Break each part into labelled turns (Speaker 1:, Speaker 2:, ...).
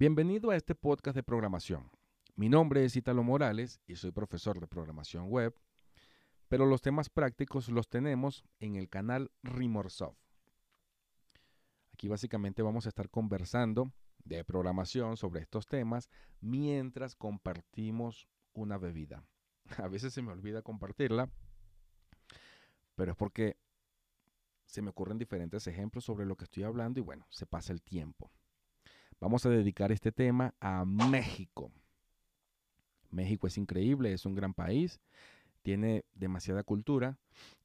Speaker 1: Bienvenido a este podcast de programación. Mi nombre es Italo Morales y soy profesor de programación web, pero los temas prácticos los tenemos en el canal Rimorsoft. Aquí básicamente vamos a estar conversando de programación sobre estos temas mientras compartimos una bebida. A veces se me olvida compartirla, pero es porque se me ocurren diferentes ejemplos sobre lo que estoy hablando y bueno, se pasa el tiempo. Vamos a dedicar este tema a México. México es increíble, es un gran país, tiene demasiada cultura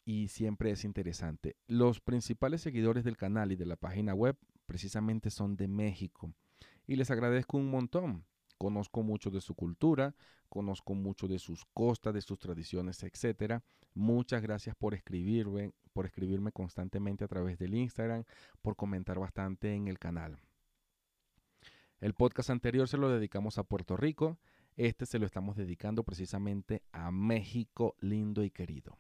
Speaker 1: y siempre es interesante. Los principales seguidores del canal y de la página web precisamente son de México y les agradezco un montón. Conozco mucho de su cultura, conozco mucho de sus costas, de sus tradiciones, etc. Muchas gracias por escribirme, por escribirme constantemente a través del Instagram, por comentar bastante en el canal. El podcast anterior se lo dedicamos a Puerto Rico, este se lo estamos dedicando precisamente a México lindo y querido.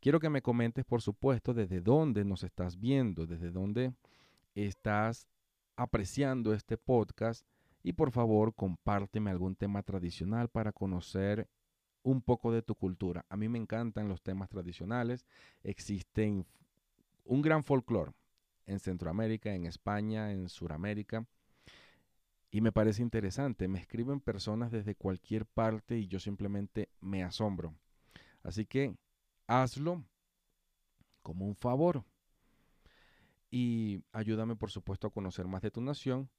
Speaker 1: Quiero que me comentes, por supuesto, desde dónde nos estás viendo, desde dónde estás apreciando este podcast y por favor compárteme algún tema tradicional para conocer un poco de tu cultura. A mí me encantan los temas tradicionales, existen un gran folclore en Centroamérica, en España, en Sudamérica y me parece interesante. Me escriben personas desde cualquier parte y yo simplemente me asombro. Así que hazlo como un favor. Y ayúdame, por supuesto, a conocer más de tu nación.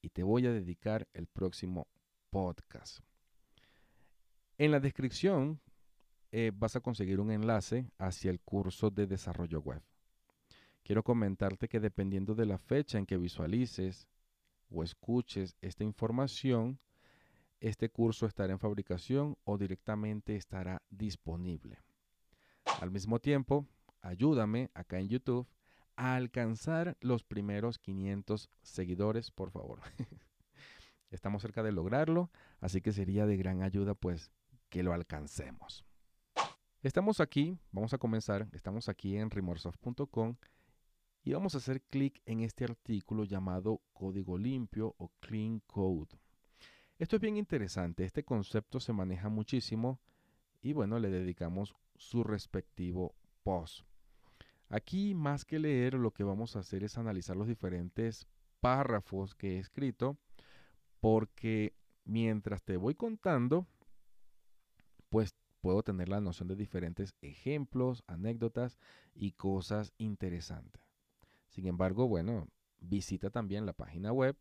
Speaker 1: Y te voy a dedicar el próximo podcast. En la descripción eh, vas a conseguir un enlace hacia el curso de desarrollo web. Quiero comentarte que dependiendo de la fecha en que visualices o escuches esta información, este curso estará en fabricación o directamente estará disponible. Al mismo tiempo, ayúdame acá en YouTube a alcanzar los primeros 500 seguidores, por favor. Estamos cerca de lograrlo, así que sería de gran ayuda pues que lo alcancemos. Estamos aquí, vamos a comenzar, estamos aquí en remorsoft.com y vamos a hacer clic en este artículo llamado código limpio o clean code. Esto es bien interesante, este concepto se maneja muchísimo y bueno, le dedicamos su respectivo post. Aquí más que leer lo que vamos a hacer es analizar los diferentes párrafos que he escrito porque mientras te voy contando, pues puedo tener la noción de diferentes ejemplos, anécdotas y cosas interesantes. Sin embargo, bueno, visita también la página web.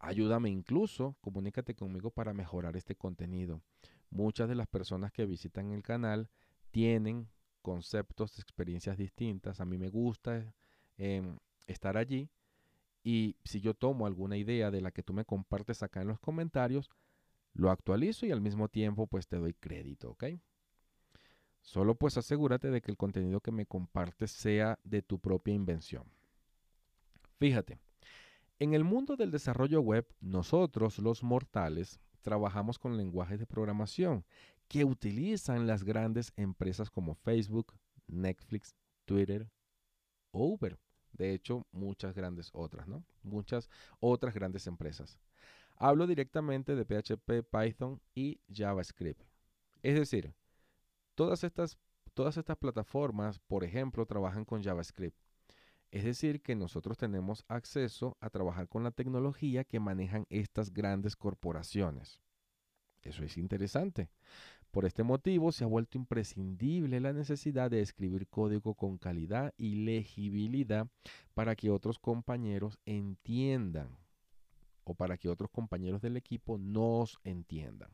Speaker 1: Ayúdame incluso, comunícate conmigo para mejorar este contenido. Muchas de las personas que visitan el canal tienen conceptos, experiencias distintas. A mí me gusta em, estar allí y si yo tomo alguna idea de la que tú me compartes acá en los comentarios, lo actualizo y al mismo tiempo pues te doy crédito, ¿ok? Solo pues asegúrate de que el contenido que me compartes sea de tu propia invención. Fíjate, en el mundo del desarrollo web, nosotros los mortales trabajamos con lenguajes de programación que utilizan las grandes empresas como Facebook, Netflix, Twitter Uber. De hecho, muchas grandes otras, ¿no? Muchas otras grandes empresas. Hablo directamente de PHP, Python y JavaScript. Es decir, todas estas, todas estas plataformas, por ejemplo, trabajan con JavaScript. Es decir, que nosotros tenemos acceso a trabajar con la tecnología que manejan estas grandes corporaciones. Eso es interesante. Por este motivo se ha vuelto imprescindible la necesidad de escribir código con calidad y legibilidad para que otros compañeros entiendan o para que otros compañeros del equipo nos entiendan.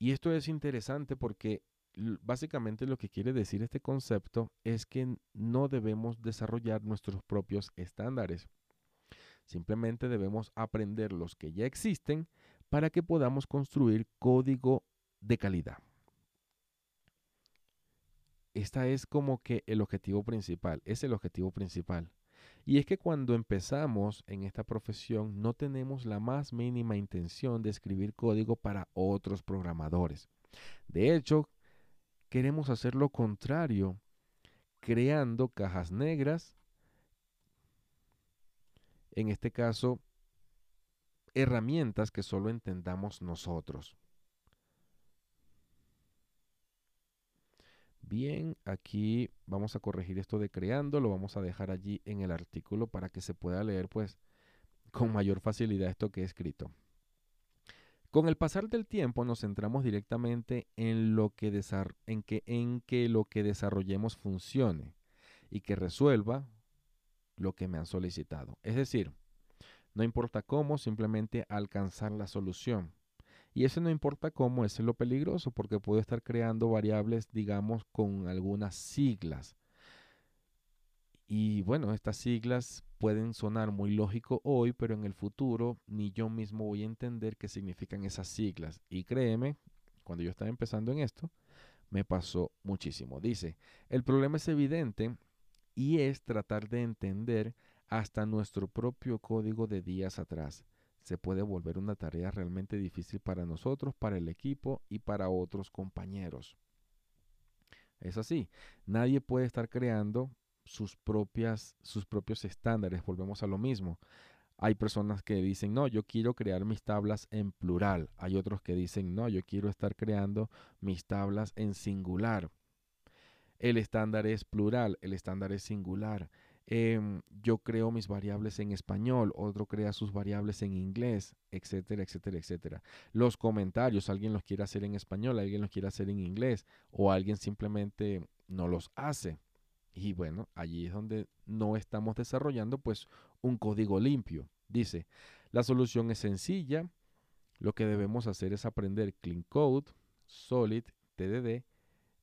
Speaker 1: Y esto es interesante porque básicamente lo que quiere decir este concepto es que no debemos desarrollar nuestros propios estándares. Simplemente debemos aprender los que ya existen para que podamos construir código de calidad. Esta es como que el objetivo principal, es el objetivo principal. Y es que cuando empezamos en esta profesión no tenemos la más mínima intención de escribir código para otros programadores. De hecho, queremos hacer lo contrario, creando cajas negras, en este caso herramientas que solo entendamos nosotros. Bien, aquí vamos a corregir esto de creando, lo vamos a dejar allí en el artículo para que se pueda leer pues con mayor facilidad esto que he escrito. Con el pasar del tiempo nos centramos directamente en, lo que, en, que, en que lo que desarrollemos funcione y que resuelva lo que me han solicitado. Es decir, no importa cómo, simplemente alcanzar la solución. Y eso no importa cómo, es lo peligroso, porque puedo estar creando variables, digamos, con algunas siglas. Y bueno, estas siglas pueden sonar muy lógico hoy, pero en el futuro ni yo mismo voy a entender qué significan esas siglas. Y créeme, cuando yo estaba empezando en esto, me pasó muchísimo. Dice, el problema es evidente y es tratar de entender hasta nuestro propio código de días atrás se puede volver una tarea realmente difícil para nosotros, para el equipo y para otros compañeros. Es así, nadie puede estar creando sus, propias, sus propios estándares, volvemos a lo mismo. Hay personas que dicen, no, yo quiero crear mis tablas en plural. Hay otros que dicen, no, yo quiero estar creando mis tablas en singular. El estándar es plural, el estándar es singular. Em, yo creo mis variables en español, otro crea sus variables en inglés, etcétera, etcétera, etcétera. Los comentarios, alguien los quiere hacer en español, alguien los quiere hacer en inglés, o alguien simplemente no los hace. Y bueno, allí es donde no estamos desarrollando pues un código limpio. Dice, la solución es sencilla, lo que debemos hacer es aprender Clean Code, Solid, TDD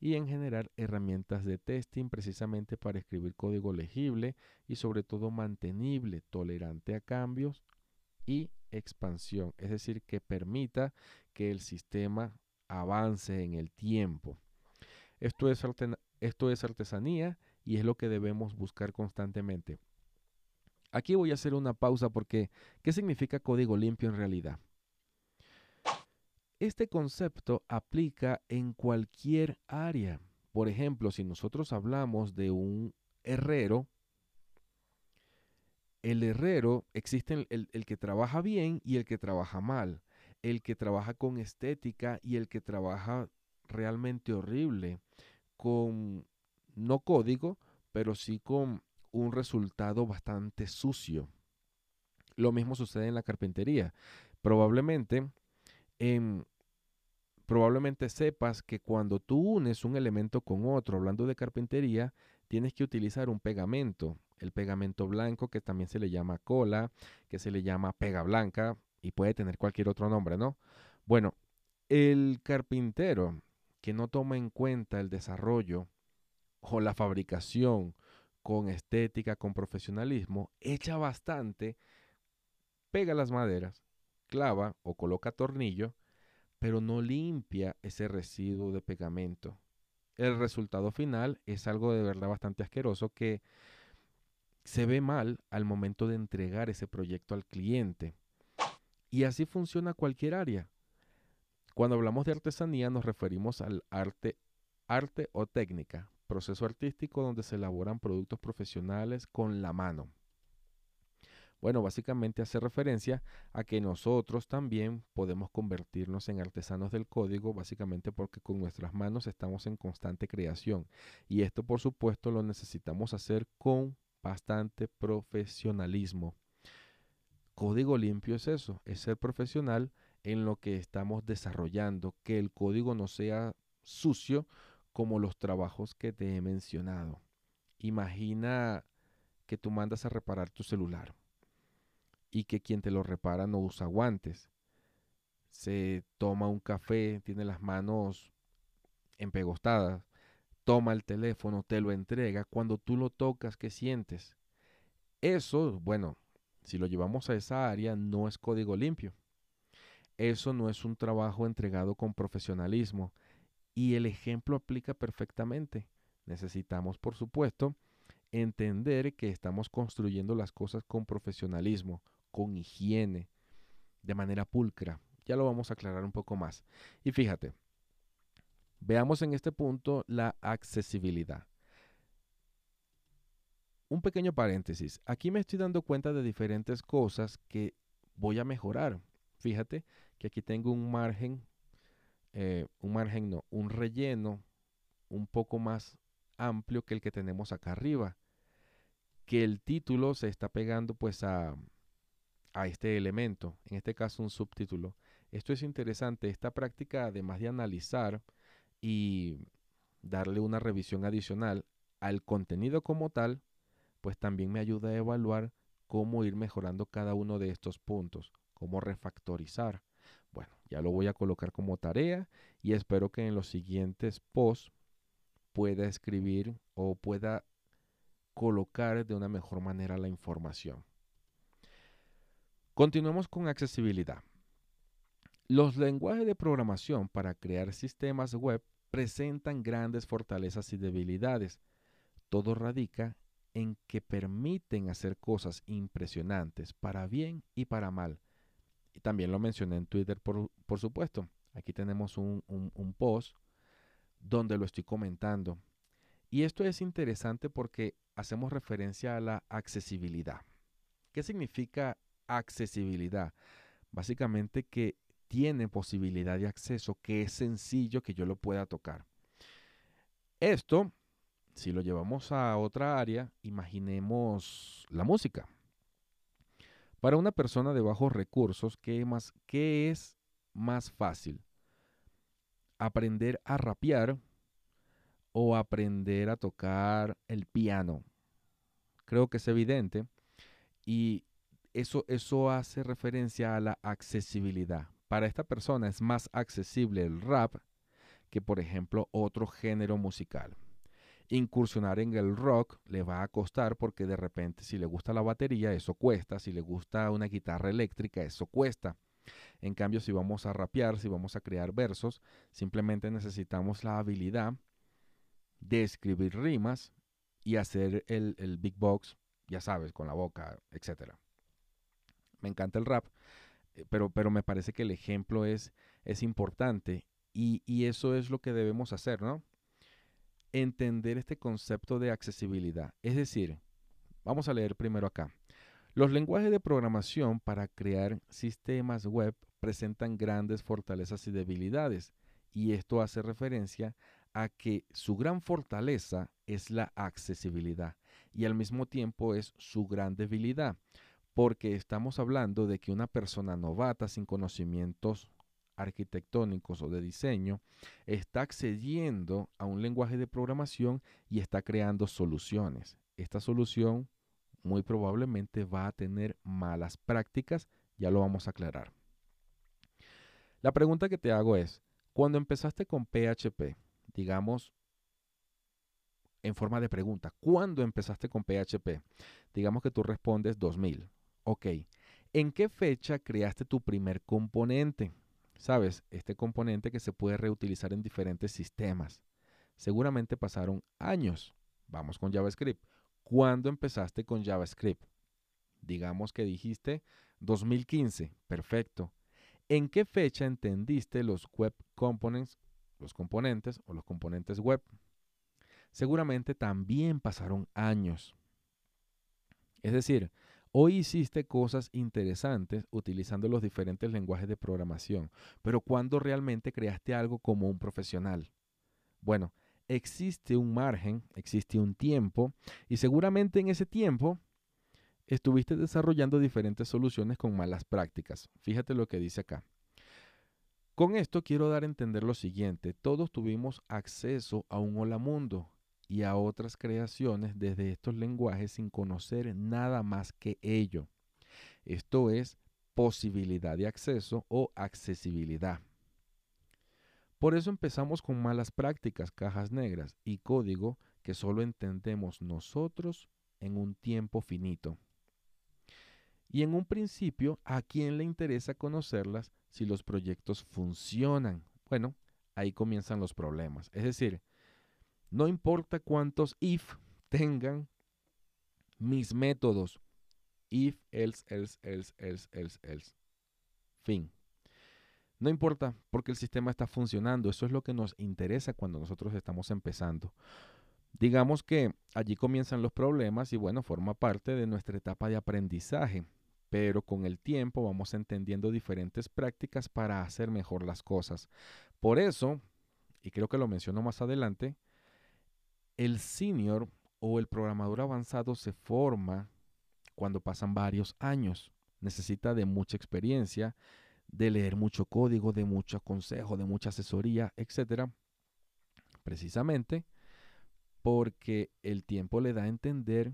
Speaker 1: y en generar herramientas de testing precisamente para escribir código legible y sobre todo mantenible, tolerante a cambios y expansión, es decir, que permita que el sistema avance en el tiempo. Esto es, esto es artesanía y es lo que debemos buscar constantemente. Aquí voy a hacer una pausa porque ¿qué significa código limpio en realidad? Este concepto aplica en cualquier área. Por ejemplo, si nosotros hablamos de un herrero, el herrero existe el, el, que trabaja bien y el que trabaja mal, el que trabaja con estética y el que trabaja realmente horrible, con no código, pero sí con un resultado bastante sucio. Lo mismo sucede en la carpintería. Probablemente en probablemente sepas que cuando tú unes un elemento con otro, hablando de carpintería, tienes que utilizar un pegamento. El pegamento blanco, que también se le llama cola, que se le llama pega blanca y puede tener cualquier otro nombre, ¿no? Bueno, el carpintero que no toma en cuenta el desarrollo o la fabricación con estética, con profesionalismo, echa bastante, pega las maderas, clava o coloca tornillo pero no limpia ese residuo de pegamento. El resultado final es algo de verdad bastante asqueroso que se ve mal al momento de entregar ese proyecto al cliente. Y así funciona cualquier área. Cuando hablamos de artesanía nos referimos al arte, arte o técnica, proceso artístico donde se elaboran productos profesionales con la mano. Bueno, básicamente hace referencia a que nosotros también podemos convertirnos en artesanos del código, básicamente porque con nuestras manos estamos en constante creación. Y esto, por supuesto, lo necesitamos hacer con bastante profesionalismo. Código limpio es eso, es ser profesional en lo que estamos desarrollando, que el código no sea sucio como los trabajos que te he mencionado. Imagina que tú mandas a reparar tu celular y que quien te lo repara no usa guantes. Se toma un café, tiene las manos empegostadas, toma el teléfono, te lo entrega. Cuando tú lo tocas, ¿qué sientes? Eso, bueno, si lo llevamos a esa área, no es código limpio. Eso no es un trabajo entregado con profesionalismo. Y el ejemplo aplica perfectamente. Necesitamos, por supuesto, entender que estamos construyendo las cosas con profesionalismo, con higiene, de manera pulcra. Ya lo vamos a aclarar un poco más. Y fíjate, veamos en este punto la accesibilidad. Un pequeño paréntesis. Aquí me estoy dando cuenta de diferentes cosas que voy a mejorar. Fíjate que aquí tengo un margen, eh, un margen no, un relleno un poco más amplio que el que tenemos acá arriba. Que el título se está pegando pues a, a este elemento, en este caso un subtítulo. Esto es interesante, esta práctica además de analizar y darle una revisión adicional al contenido como tal, pues también me ayuda a evaluar cómo ir mejorando cada uno de estos puntos, cómo refactorizar. Ya lo voy a colocar como tarea y espero que en los siguientes posts pueda escribir o pueda colocar de una mejor manera la información. Continuemos con accesibilidad. Los lenguajes de programación para crear sistemas web presentan grandes fortalezas y debilidades. Todo radica en que permiten hacer cosas impresionantes para bien y para mal. Y también lo mencioné en Twitter, por, supuesto. Aquí tenemos un, un post donde lo estoy comentando. Y esto es interesante porque hacemos referencia a la accesibilidad. ¿Qué significa accesibilidad? Básicamente que tiene posibilidad de acceso, que es sencillo que yo lo pueda tocar. Esto, si lo llevamos a otra área, imaginemos la música. Para una persona de bajos recursos, ¿qué, es más fácil? Aprender a rapear o aprender a tocar el piano. Creo que es evidente y eso, eso hace referencia a la accesibilidad. Para esta persona es más accesible el rap que, por ejemplo, otro género musical. Incursionar en el rock le va a costar porque de repente si le gusta la batería, eso cuesta. Si le gusta una guitarra eléctrica, eso cuesta. En cambio, si vamos a rapear, si vamos a crear versos, simplemente necesitamos la habilidad de escribir rimas y hacer el, el big box, ya sabes, con la boca, etc. Me encanta el rap, eh, pero, pero me parece que el ejemplo es, es importante y, y eso es lo que debemos hacer, ¿no? Entender este concepto de accesibilidad. Es decir, vamos a leer primero acá. Los lenguajes de programación para crear sistemas web presentan grandes fortalezas y debilidades, y esto hace referencia a que su gran fortaleza es la accesibilidad y al mismo tiempo es su gran debilidad, porque estamos hablando de que una persona novata sin conocimientos arquitectónicos o de diseño está accediendo a un lenguaje de programación y está creando soluciones. Esta solución muy probablemente va a tener malas prácticas, ya lo vamos a aclarar. La pregunta que te hago es, cuando empezaste con PHP, digamos, en forma de pregunta, ¿cuándo empezaste con PHP? Digamos que tú respondes 2000. Ok, ¿en qué fecha creaste tu primer componente? Sabes, este componente que se puede reutilizar en diferentes sistemas. Seguramente pasaron años. Vamos con JavaScript. ¿Cuándo empezaste con JavaScript? Digamos que dijiste 2015. Perfecto. ¿En qué fecha entendiste los web components los componentes o los componentes web. Seguramente también pasaron años. Es decir, hoy hiciste cosas interesantes utilizando los diferentes lenguajes de programación, pero ¿cuándo realmente creaste algo como un profesional? Bueno, existe un margen, existe un tiempo, y seguramente en ese tiempo estuviste desarrollando diferentes soluciones con malas prácticas. Fíjate lo que dice acá. Con esto quiero dar a entender lo siguiente, todos tuvimos acceso a un hola mundo y a otras creaciones desde estos lenguajes sin conocer nada más que ello. Esto es posibilidad de acceso o accesibilidad. Por eso empezamos con malas prácticas, cajas negras y código que solo entendemos nosotros en un tiempo finito. Y en un principio, ¿a quién le interesa conocerlas si los proyectos funcionan? Bueno, ahí comienzan los problemas. Es decir, no importa cuántos if tengan mis métodos. If, else, else, else, else, else, else. Fin. No importa porque el sistema está funcionando. Eso es lo que nos interesa cuando nosotros estamos empezando. Digamos que allí comienzan los problemas y bueno, forma parte de nuestra etapa de aprendizaje pero con el tiempo vamos entendiendo diferentes prácticas para hacer mejor las cosas. Por eso, y creo que lo menciono más adelante, el senior o el programador avanzado se forma cuando pasan varios años. Necesita de mucha experiencia, de leer mucho código, de mucho consejo, de mucha asesoría, etcétera. Precisamente porque el tiempo le da a entender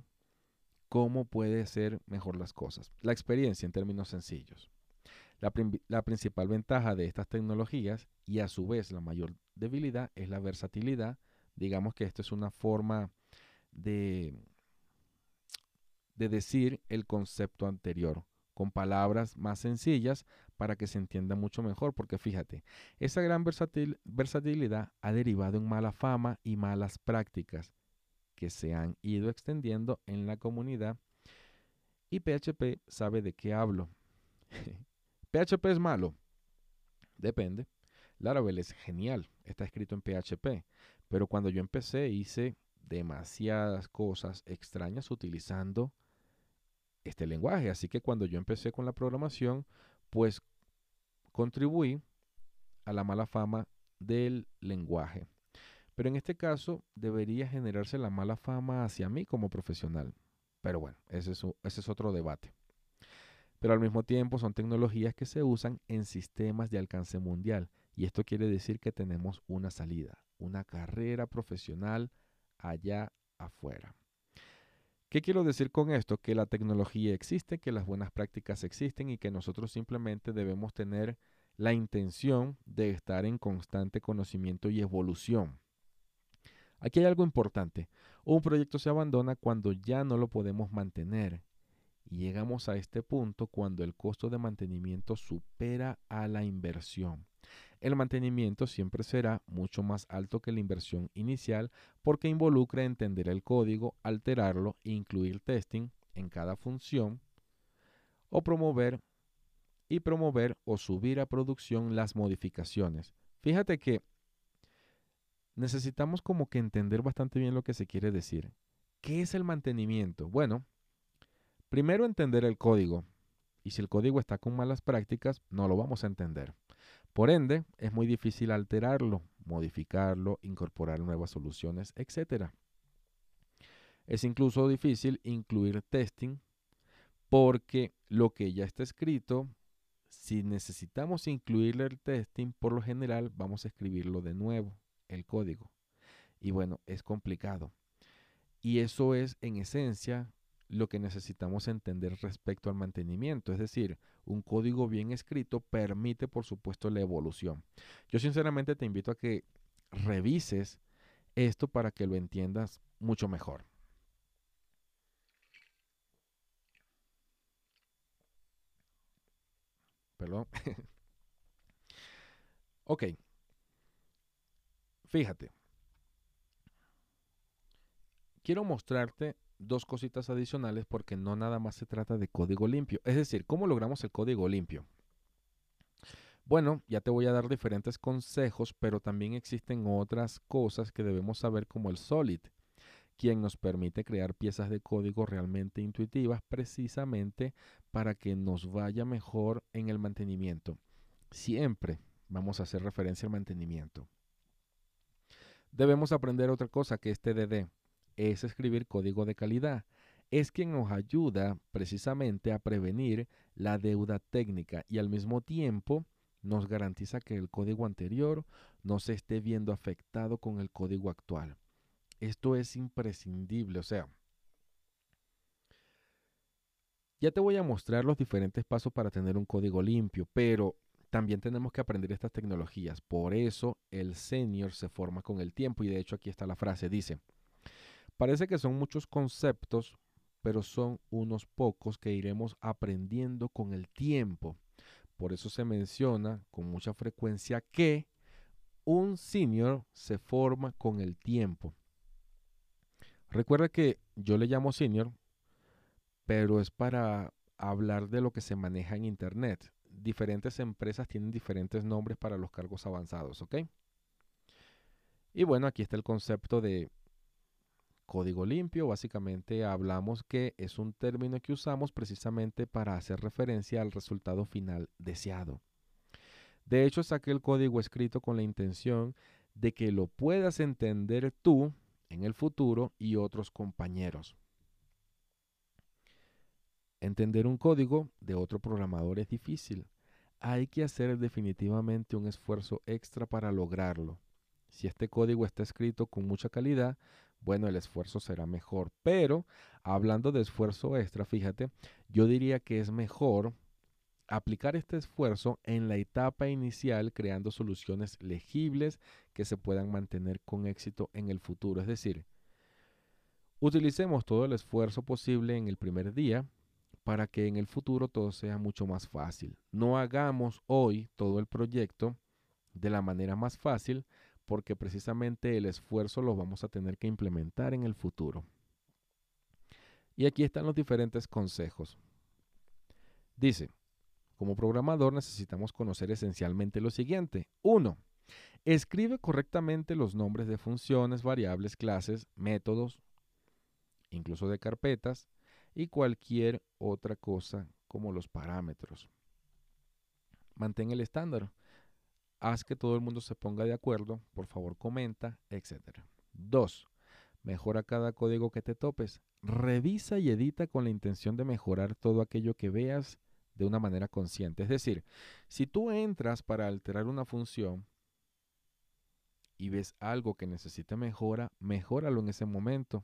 Speaker 1: cómo puede ser mejor las cosas. La experiencia en términos sencillos. La, principal ventaja de estas tecnologías y a su vez la mayor debilidad es la versatilidad. Digamos que esto es una forma de, de decir el concepto anterior con palabras más sencillas para que se entienda mucho mejor, porque fíjate, esa gran versatilidad ha derivado en mala fama y malas prácticas que se han ido extendiendo en la comunidad y PHP sabe de qué hablo. PHP es malo. Depende. Laravel es genial. Está escrito en PHP. Pero cuando yo empecé hice demasiadas cosas extrañas utilizando este lenguaje. Así que cuando yo empecé con la programación, pues contribuí a la mala fama del lenguaje. Pero en este caso debería generarse la mala fama hacia mí como profesional. Pero bueno, ese es, otro debate. Pero al mismo tiempo son tecnologías que se usan en sistemas de alcance mundial. Y esto quiere decir que tenemos una salida, una carrera profesional allá afuera. ¿Qué quiero decir con esto? Que la tecnología existe, que las buenas prácticas existen y que nosotros simplemente debemos tener la intención de estar en constante conocimiento y evolución. Aquí hay algo importante. Un proyecto se abandona cuando ya no lo podemos mantener. Y llegamos a este punto cuando el costo de mantenimiento supera a la inversión. El mantenimiento siempre será mucho más alto que la inversión inicial porque involucra entender el código, alterarlo e incluir testing en cada función o promover y promover o subir a producción las modificaciones. Fíjate que necesitamos como que entender bastante bien lo que se quiere decir. ¿Qué es el mantenimiento? Bueno, primero entender el código. Y si el código está con malas prácticas, no lo vamos a entender. Por ende, es muy difícil alterarlo, modificarlo, incorporar nuevas soluciones, etc. Es incluso difícil incluir testing porque lo que ya está escrito, si necesitamos incluirle el testing, por lo general vamos a escribirlo de nuevo el código. Y bueno, es complicado. Y eso es en esencia lo que necesitamos entender respecto al mantenimiento. Es decir, un código bien escrito permite, por supuesto, la evolución. Yo sinceramente te invito a que revises esto para que lo entiendas mucho mejor. Perdón. ok. Fíjate. Quiero mostrarte dos cositas adicionales porque no nada más se trata de código limpio. Es decir, ¿cómo logramos el código limpio? Bueno, ya te voy a dar diferentes consejos, pero también existen otras cosas que debemos saber como el Solid, quien nos permite crear piezas de código realmente intuitivas precisamente para que nos vaya mejor en el mantenimiento. Siempre vamos a hacer referencia al mantenimiento. Debemos aprender otra cosa que es TDD, es escribir código de calidad. Es quien nos ayuda precisamente a prevenir la deuda técnica y al mismo tiempo nos garantiza que el código anterior no se esté viendo afectado con el código actual. Esto es imprescindible, o sea, ya te voy a mostrar los diferentes pasos para tener un código limpio, pero también tenemos que aprender estas tecnologías. Por eso el senior se forma con el tiempo y de hecho aquí está la frase, dice, parece que son muchos conceptos, pero son unos pocos que iremos aprendiendo con el tiempo. Por eso se menciona con mucha frecuencia que un senior se forma con el tiempo. Recuerda que yo le llamo senior, pero es para hablar de lo que se maneja en Internet diferentes empresas tienen diferentes nombres para los cargos avanzados, ¿ok? Y bueno, aquí está el concepto de Código limpio, básicamente hablamos que es un término que usamos precisamente para hacer referencia al resultado final deseado. De hecho, saqué el código escrito con la intención de que lo puedas entender tú en el futuro y otros compañeros. Entender un código de otro programador es difícil. Hay que hacer definitivamente un esfuerzo extra para lograrlo. Si este código está escrito con mucha calidad, bueno, el esfuerzo será mejor. Pero hablando de esfuerzo extra, fíjate, yo diría que es mejor aplicar este esfuerzo en la etapa inicial creando soluciones legibles que se puedan mantener con éxito en el futuro. Es decir, utilicemos todo el esfuerzo posible en el primer día para que en el futuro todo sea mucho más fácil. No hagamos hoy todo el proyecto de la manera más fácil porque precisamente el esfuerzo lo vamos a tener que implementar en el futuro. Y aquí están los diferentes consejos. Dice, como programador necesitamos conocer esencialmente lo siguiente. 1. Escribe correctamente los nombres de funciones, variables, clases, métodos, incluso de carpetas y cualquier otra cosa como los parámetros. Mantén el estándar haz que todo el mundo se ponga de acuerdo, por favor comenta, etc. 2. Mejora cada código que te topes. Revisa y edita con la intención de mejorar todo aquello que veas de una manera consciente. Es decir, si tú entras para alterar una función y ves algo que necesita mejora, mejóralo en ese momento.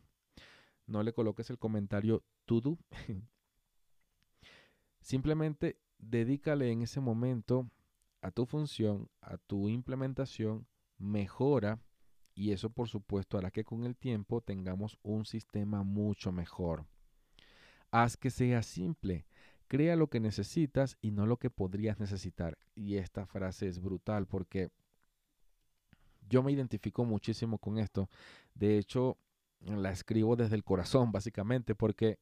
Speaker 1: No le coloques el comentario to do. Simplemente dedícale en ese momento a tu función, a tu implementación, mejora y eso por supuesto hará que con el tiempo tengamos un sistema mucho mejor. Haz que sea simple, crea lo que necesitas y no lo que podrías necesitar. Y esta frase es brutal porque yo me identifico muchísimo con esto. De hecho, la escribo desde el corazón básicamente porque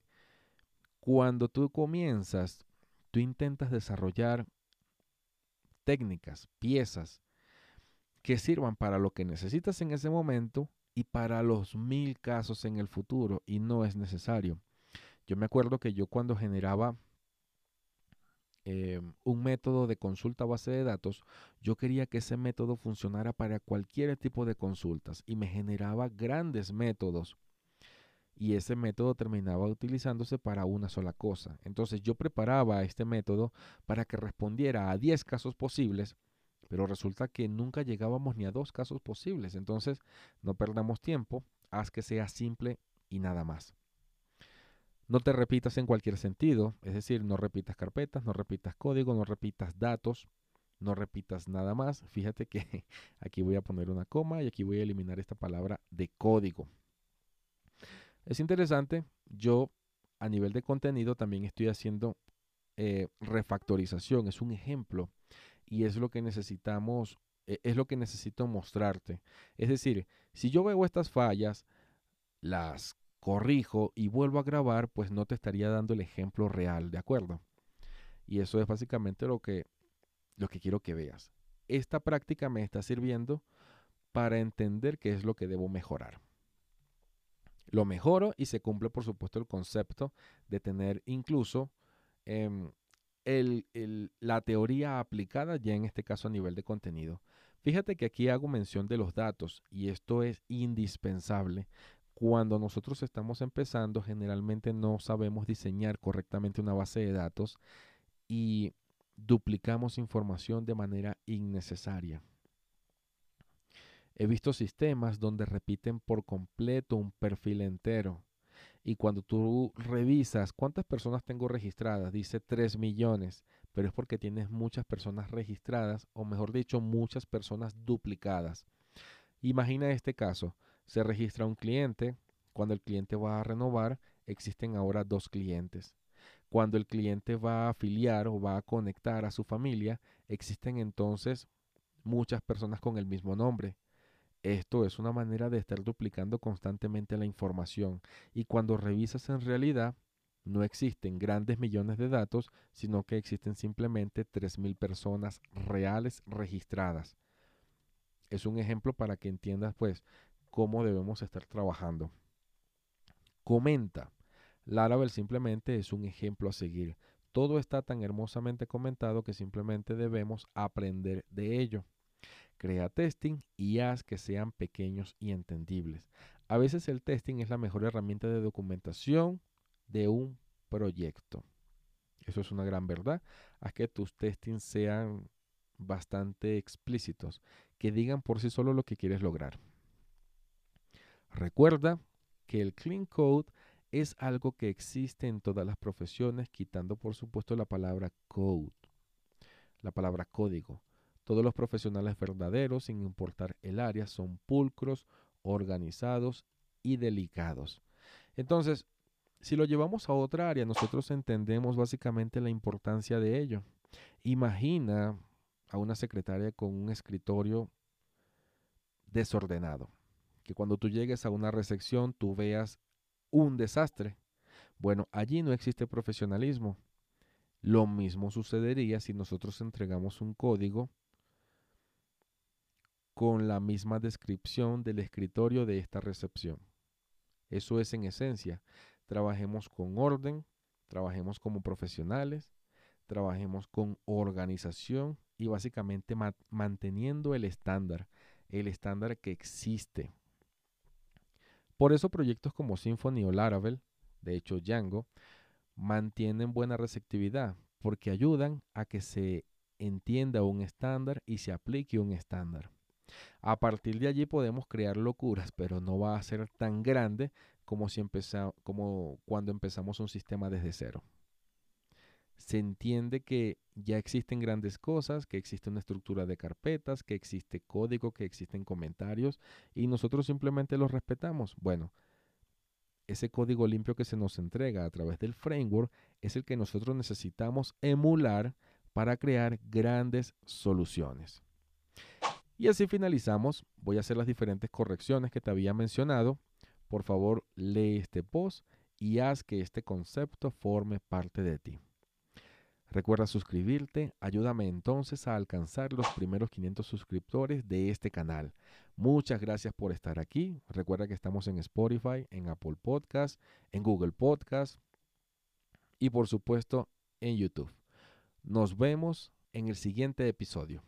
Speaker 1: cuando tú comienzas, tú intentas desarrollar técnicas, piezas que sirvan para lo que necesitas en ese momento y para los mil casos en el futuro y no es necesario. Yo me acuerdo que yo cuando generaba em, un método de consulta base de datos, yo quería que ese método funcionara para cualquier tipo de consultas y me generaba grandes métodos y ese método terminaba utilizándose para una sola cosa. Entonces yo preparaba este método para que respondiera a 10 casos posibles, pero resulta que nunca llegábamos ni a dos casos posibles. Entonces no perdamos tiempo, haz que sea simple y nada más. No te repitas en cualquier sentido, es decir, no repitas carpetas, no repitas código, no repitas datos, no repitas nada más. Fíjate que aquí voy a poner una coma y aquí voy a eliminar esta palabra de código. Es interesante, yo a nivel de contenido también estoy haciendo eh, refactorización, es un ejemplo y es lo que necesitamos, e, es lo que necesito mostrarte. Es decir, si yo veo estas fallas, las corrijo y vuelvo a grabar, pues no te estaría dando el ejemplo real, ¿de acuerdo? Y eso es básicamente lo que, lo que quiero que veas. Esta práctica me está sirviendo para entender qué es lo que debo mejorar lo mejoro y se cumple, por supuesto, el concepto de tener incluso em, la teoría aplicada ya en este caso a nivel de contenido. Fíjate que aquí hago mención de los datos y esto es indispensable. Cuando nosotros estamos empezando, generalmente no sabemos diseñar correctamente una base de datos y duplicamos información de manera innecesaria. He visto sistemas donde repiten por completo un perfil entero. Y cuando tú revisas cuántas personas tengo registradas, dice 3 millones, pero es porque tienes muchas personas registradas, o mejor dicho, muchas personas duplicadas. Imagina este caso, se registra un cliente, cuando el cliente va a renovar, existen ahora dos clientes. Cuando el cliente va a afiliar o va a conectar a su familia, existen entonces muchas personas con el mismo nombre. Esto es una manera de estar duplicando constantemente la información y cuando revisas en realidad no existen grandes millones de datos, sino que existen simplemente 3.000 personas reales registradas. Es un ejemplo para que entiendas pues cómo debemos estar trabajando. comenta. Laravel simplemente es un ejemplo a seguir. Todo está tan hermosamente comentado que simplemente debemos aprender de ello. Crea testing y haz que sean pequeños y entendibles. A veces el testing es la mejor herramienta de documentación de un proyecto. Eso es una gran verdad. Haz que tus testings sean bastante explícitos, que digan por sí solo lo que quieres lograr. Recuerda que el clean code es algo que existe en todas las profesiones, quitando por supuesto la palabra code, la palabra código. Todos los profesionales verdaderos, sin importar el área, son pulcros, organizados y delicados. Entonces, si lo llevamos a otra área, nosotros entendemos básicamente la importancia de ello. Imagina a una secretaria con un escritorio desordenado. Que cuando tú llegues a una recepción tú veas un desastre. Bueno, allí no existe profesionalismo. Lo mismo sucedería si nosotros entregamos un código con la misma descripción del escritorio de esta recepción. Eso es en esencia. Trabajemos con orden, trabajemos como profesionales, trabajemos con organización y básicamente manteniendo el estándar, el estándar que existe. Por eso proyectos como Symfony o Laravel, de hecho Django, mantienen buena receptividad porque ayudan a que se entienda un estándar y se aplique un estándar. A partir de allí podemos crear locuras, pero no va a ser tan grande como, si como cuando empezamos un sistema desde cero se entiende que ya existen grandes cosas, que existe una estructura de carpetas, que existe código, que existen comentarios y nosotros simplemente los respetamos. Bueno, ese código limpio que se nos entrega a través del framework es el que nosotros necesitamos emular para crear grandes soluciones. Y así finalizamos. Voy a hacer las diferentes correcciones que te había mencionado. Por favor, lee este post y haz que este concepto forme parte de ti. Recuerda suscribirte, ayúdame entonces a alcanzar los primeros 500 suscriptores de este canal. Muchas gracias por estar aquí. Recuerda que estamos en Spotify, en Apple Podcast, en Google Podcast y por supuesto en YouTube. Nos vemos en el siguiente episodio.